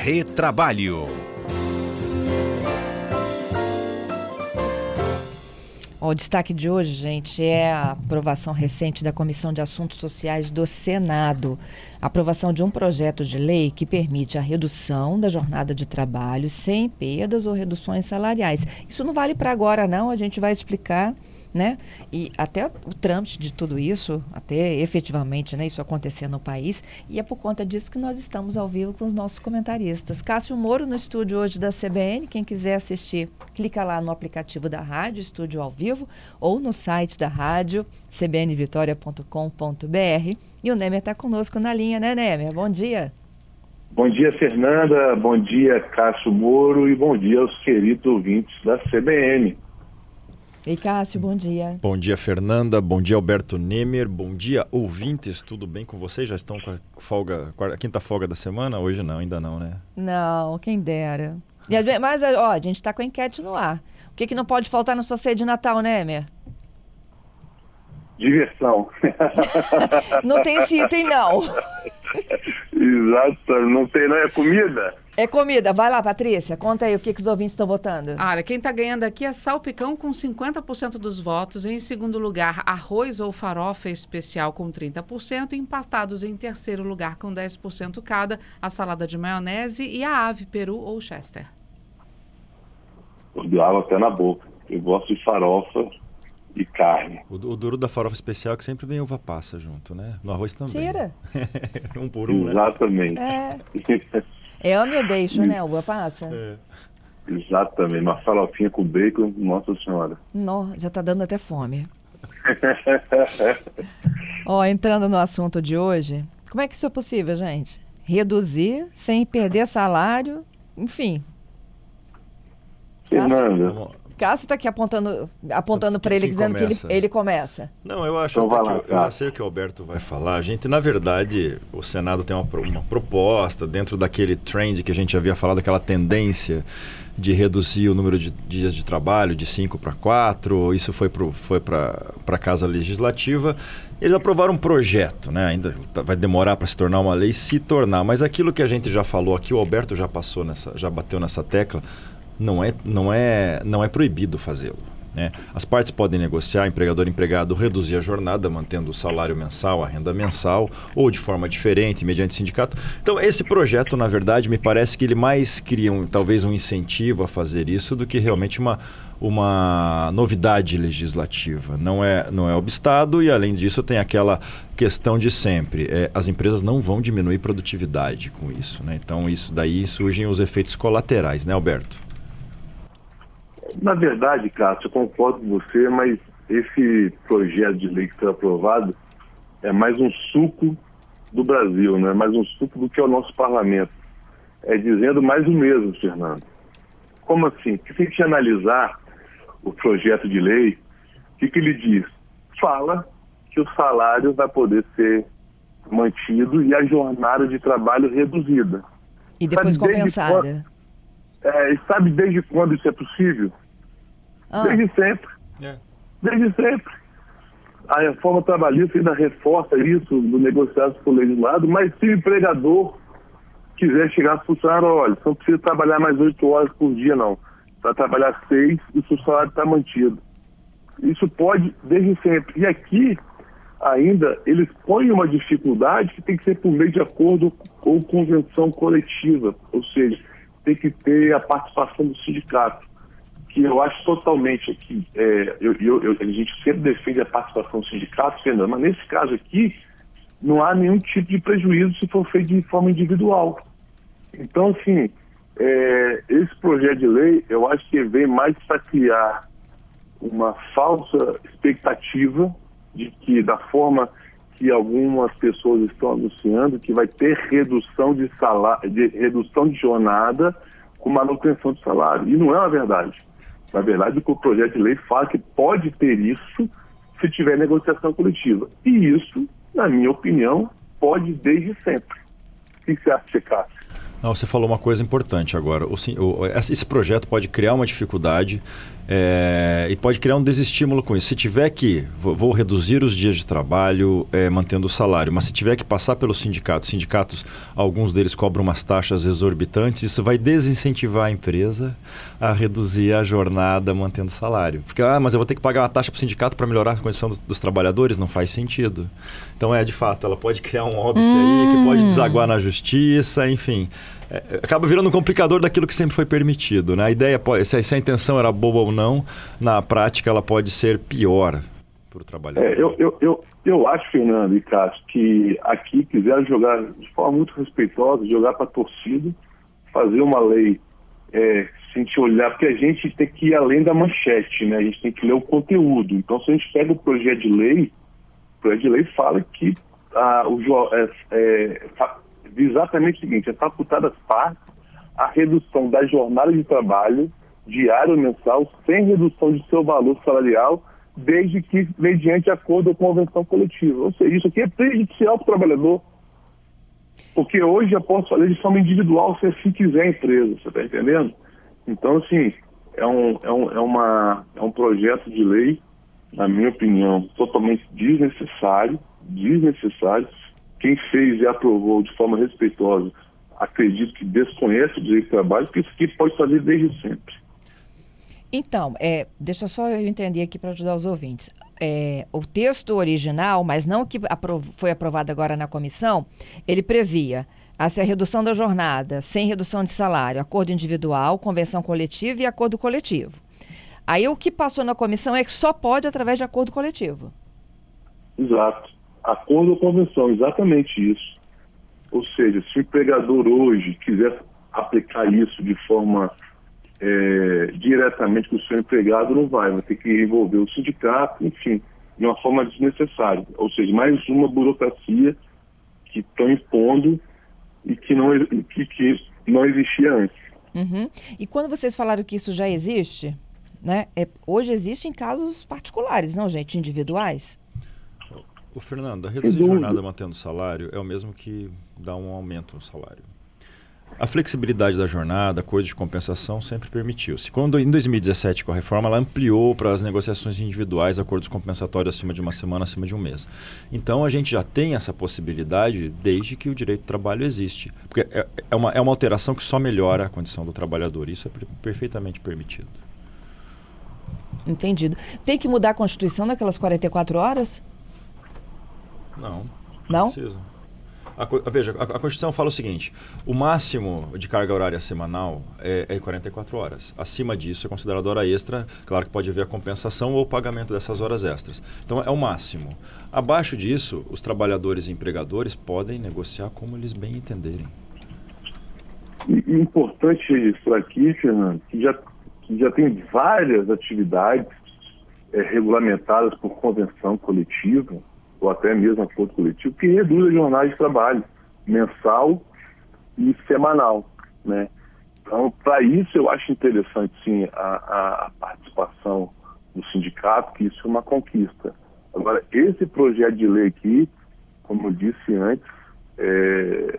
Retrabalho. O destaque de hoje, gente, é a aprovação recente da Comissão de Assuntos Sociais do Senado. A aprovação de um projeto de lei que permite a redução da jornada de trabalho sem perdas ou reduções salariais. Isso não vale para agora, não, a gente vai explicar né? E até o trâmite de tudo isso, até efetivamente né, isso acontecer no país, e é por conta disso que nós estamos ao vivo com os nossos comentaristas. Cássio Moro no estúdio hoje da CBN, quem quiser assistir, clica lá no aplicativo da rádio, estúdio ao vivo, ou no site da rádio, cbnvitoria.com.br. E o Nemer está conosco na linha, né, Nemer? Bom dia. Bom dia, Fernanda. Bom dia, Cássio Moro. E bom dia aos queridos ouvintes da CBN. Ei, Cássio, bom dia. Bom dia, Fernanda. Bom dia, Alberto Nemer. Bom dia, ouvintes. Tudo bem com vocês? Já estão com a folga, a quinta folga da semana? Hoje não, ainda não, né? Não, quem dera. Mas, ó, a gente está com a enquete no ar. O que, que não pode faltar na sua ceia de Natal, né, Emer? Diversão. não tem esse item, não. Exato, não tem, não é comida? É comida. Vai lá, Patrícia. Conta aí o que, que os ouvintes estão votando. Olha, quem está ganhando aqui é salpicão com 50% dos votos. Em segundo lugar, arroz ou farofa especial com 30%. Empatados em terceiro lugar com 10% cada, a salada de maionese e a ave peru ou chester. Eu água até na boca. Eu gosto de farofa e carne. O, o, duro da farofa especial é que sempre vem uva passa junto, né? No arroz também. Tira. um por um, Exatamente. né? É. É ame ou deixo, né? Uva passa? É. Exatamente. Uma farofinha com bacon, nossa senhora. Nó, já tá dando até fome. Ó, entrando no assunto de hoje, como é que isso é possível, gente? Reduzir sem perder salário, enfim. Fernanda, Cássio está aqui apontando, apontando para ele, dizendo começa? que ele, ele começa. Não, eu acho então lá, que, eu já sei o que o Alberto vai falar. A gente, na verdade, o Senado tem uma, uma proposta dentro daquele trend que a gente havia falado, aquela tendência de reduzir o número de dias de trabalho de 5 para 4. Isso foi para foi a Casa Legislativa. Eles aprovaram um projeto, né? ainda tá, vai demorar para se tornar uma lei, se tornar. Mas aquilo que a gente já falou aqui, o Alberto já passou nessa, já bateu nessa tecla não é, não é, não é proibido fazê-lo. Né? As partes podem negociar, empregador empregado, reduzir a jornada, mantendo o salário mensal, a renda mensal, ou de forma diferente, mediante sindicato. Então, esse projeto, na verdade, me parece que ele mais cria um, talvez um incentivo a fazer isso do que realmente uma, uma novidade legislativa. Não é, não é obstado e, além disso, tem aquela questão de sempre. É, as empresas não vão diminuir produtividade com isso. Né? Então, isso daí surgem os efeitos colaterais, né, Alberto? Na verdade, Cássio, eu concordo com você, mas esse projeto de lei que foi aprovado é mais um suco do Brasil, né? mais um suco do que é o nosso parlamento. É dizendo mais o mesmo, Fernando. Como assim? Porque se a gente analisar o projeto de lei, o que, que ele diz? Fala que o salário vai poder ser mantido e a jornada de trabalho reduzida. E depois compensada. É, e sabe desde quando isso é possível? Ah. Desde sempre. É. Desde sempre. A reforma trabalhista ainda reforça isso no negociado com o legislado, mas se o empregador quiser chegar a funcionário, olha, você não precisa trabalhar mais oito horas por dia, não. Vai trabalhar seis e o seu salário está mantido. Isso pode desde sempre. E aqui, ainda, eles põem uma dificuldade que tem que ser por meio de acordo ou convenção coletiva, ou seja, tem que ter a participação do sindicato, que eu acho totalmente aqui, é, eu, eu, eu, a gente sempre defende a participação do sindicato, Fernando, mas nesse caso aqui, não há nenhum tipo de prejuízo se for feito de forma individual. Então, assim, é, esse projeto de lei, eu acho que vem mais para criar uma falsa expectativa de que, da forma que algumas pessoas estão anunciando que vai ter redução de salário, de redução de jornada com manutenção de salário. E não é uma verdade. Na verdade, o projeto de lei fala que pode ter isso se tiver negociação coletiva. E isso, na minha opinião, pode desde sempre. O que você acha, Cássio? Não, você falou uma coisa importante agora. O, o, esse projeto pode criar uma dificuldade É, e pode criar um desestímulo com isso. Se tiver que, vou, reduzir os dias de trabalho é, mantendo o salário, mas se tiver que passar pelos sindicatos, sindicatos, alguns deles cobram umas taxas exorbitantes, isso vai desincentivar a empresa a reduzir a jornada mantendo o salário. Porque, ah, mas eu vou ter que pagar uma taxa para o sindicato para melhorar a condição dos, dos, trabalhadores, não faz sentido. Então, é, de fato, ela pode criar um óbice hum. aí que pode desaguar na justiça, enfim. É, acaba virando um complicador daquilo que sempre foi permitido. Né? A ideia, pode, se, a, intenção era boa ou não, na prática ela pode ser pior para o trabalhador. É, eu, eu, eu, eu acho, Fernando e Cássio, que aqui quiseram jogar de forma muito respeitosa, jogar para a torcida, fazer uma lei é, se a gente olhar, porque a gente tem que ir além da manchete, né? A gente tem que ler o conteúdo. Então, se a gente pega o projeto de lei, o projeto de lei fala que ah, o, é, é, exatamente o seguinte, é facultada às a redução da jornada de trabalho diário ou mensal sem redução de seu valor salarial, desde que mediante acordo ou convenção coletiva. Ou seja, isso aqui é prejudicial para o trabalhador. Porque hoje eu posso fazer de forma individual se assim quiser a empresa, você está entendendo? Então, assim, é um, é, um, é, uma, é um projeto de lei, na minha opinião, totalmente desnecessário, desnecessário, quem fez e aprovou de forma respeitosa, acredito que desconhece o direito de trabalho, porque isso aqui pode fazer desde sempre. Então, é, deixa só eu entender aqui para ajudar os ouvintes. É, o texto original, mas não que aprov foi aprovado agora na comissão, ele previa a, a redução da jornada sem redução de salário, acordo individual, convenção coletiva e acordo coletivo. Aí o que passou na comissão é que só pode através de acordo coletivo. Exato acordo ou convenção, exatamente isso. Ou seja, se o empregador hoje quiser aplicar isso de forma é, diretamente com o seu empregado, não vai, vai ter que envolver o sindicato, enfim, de uma forma desnecessária. Ou seja, mais uma burocracia que estão impondo e que não, que, que não existia antes. Uhum. E quando vocês falaram que isso já existe, né? É, hoje existe em casos particulares, não, gente, individuais? O Fernando, a reduzir jornada mantendo o salário é o mesmo que dar um aumento no salário. A flexibilidade da jornada, coisa de compensação, sempre permitiu-se. Quando, em 2017, com a reforma, ela ampliou para as negociações individuais acordos compensatórios acima de uma semana, acima de um mês. Então, a gente já tem essa possibilidade desde que o direito do trabalho existe. Porque é, é, uma, é uma alteração que só melhora a condição do trabalhador. Isso é perfeitamente permitido. Entendido. Tem que mudar a Constituição naquelas 44 horas? Não. Não? Precisa. A, veja, a, a, Constituição fala o seguinte: o máximo de carga horária semanal é, é 44 horas. Acima disso é considerado hora extra. Claro que pode haver a compensação ou o pagamento dessas horas extras. Então é o máximo. Abaixo disso, os trabalhadores e empregadores podem negociar como eles bem entenderem. E, importante isso aqui, Fernando, que já, que já tem várias atividades é, regulamentadas por convenção coletiva ou até mesmo acordo coletivo, que reduz a jornada de trabalho mensal e semanal, né? Então, para isso, eu acho interessante, sim, a, a, participação do sindicato, que isso é uma conquista. Agora, esse projeto de lei aqui, como eu disse antes, é,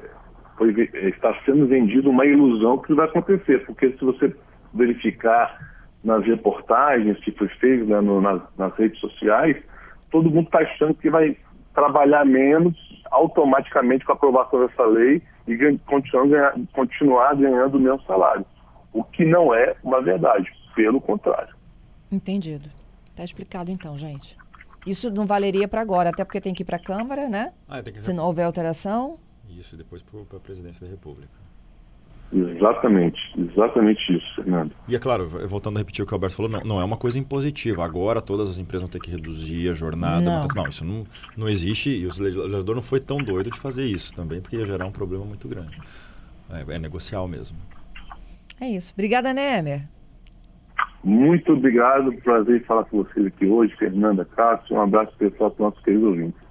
foi, está sendo vendido uma ilusão que vai acontecer, porque se você verificar nas reportagens que foi feito né, no, nas, nas redes sociais, todo mundo está achando que vai trabalhar menos automaticamente com a aprovação dessa lei e continuar, continuar ganhando o mesmo salário. O que não é uma verdade, pelo contrário. Entendido. Está explicado então, gente. Isso não valeria para agora, até porque tem que ir para a Câmara, né? Ah, Se não houver alteração. Isso, depois para a presidência da República. Exatamente, exatamente isso, Fernando. E é claro, voltando a repetir o que o Alberto falou, não, não é uma coisa impositiva. Agora todas as empresas vão ter que reduzir a jornada. Não, não isso não, não existe e o legislador não foi tão doido de fazer isso também, porque ia gerar um problema muito grande. É, é negocial mesmo. É isso. Obrigada, Nemer. Muito obrigado, prazer em falar com vocês aqui hoje, Fernanda Cássio. Um abraço pessoal para os nossos queridos ouvintes.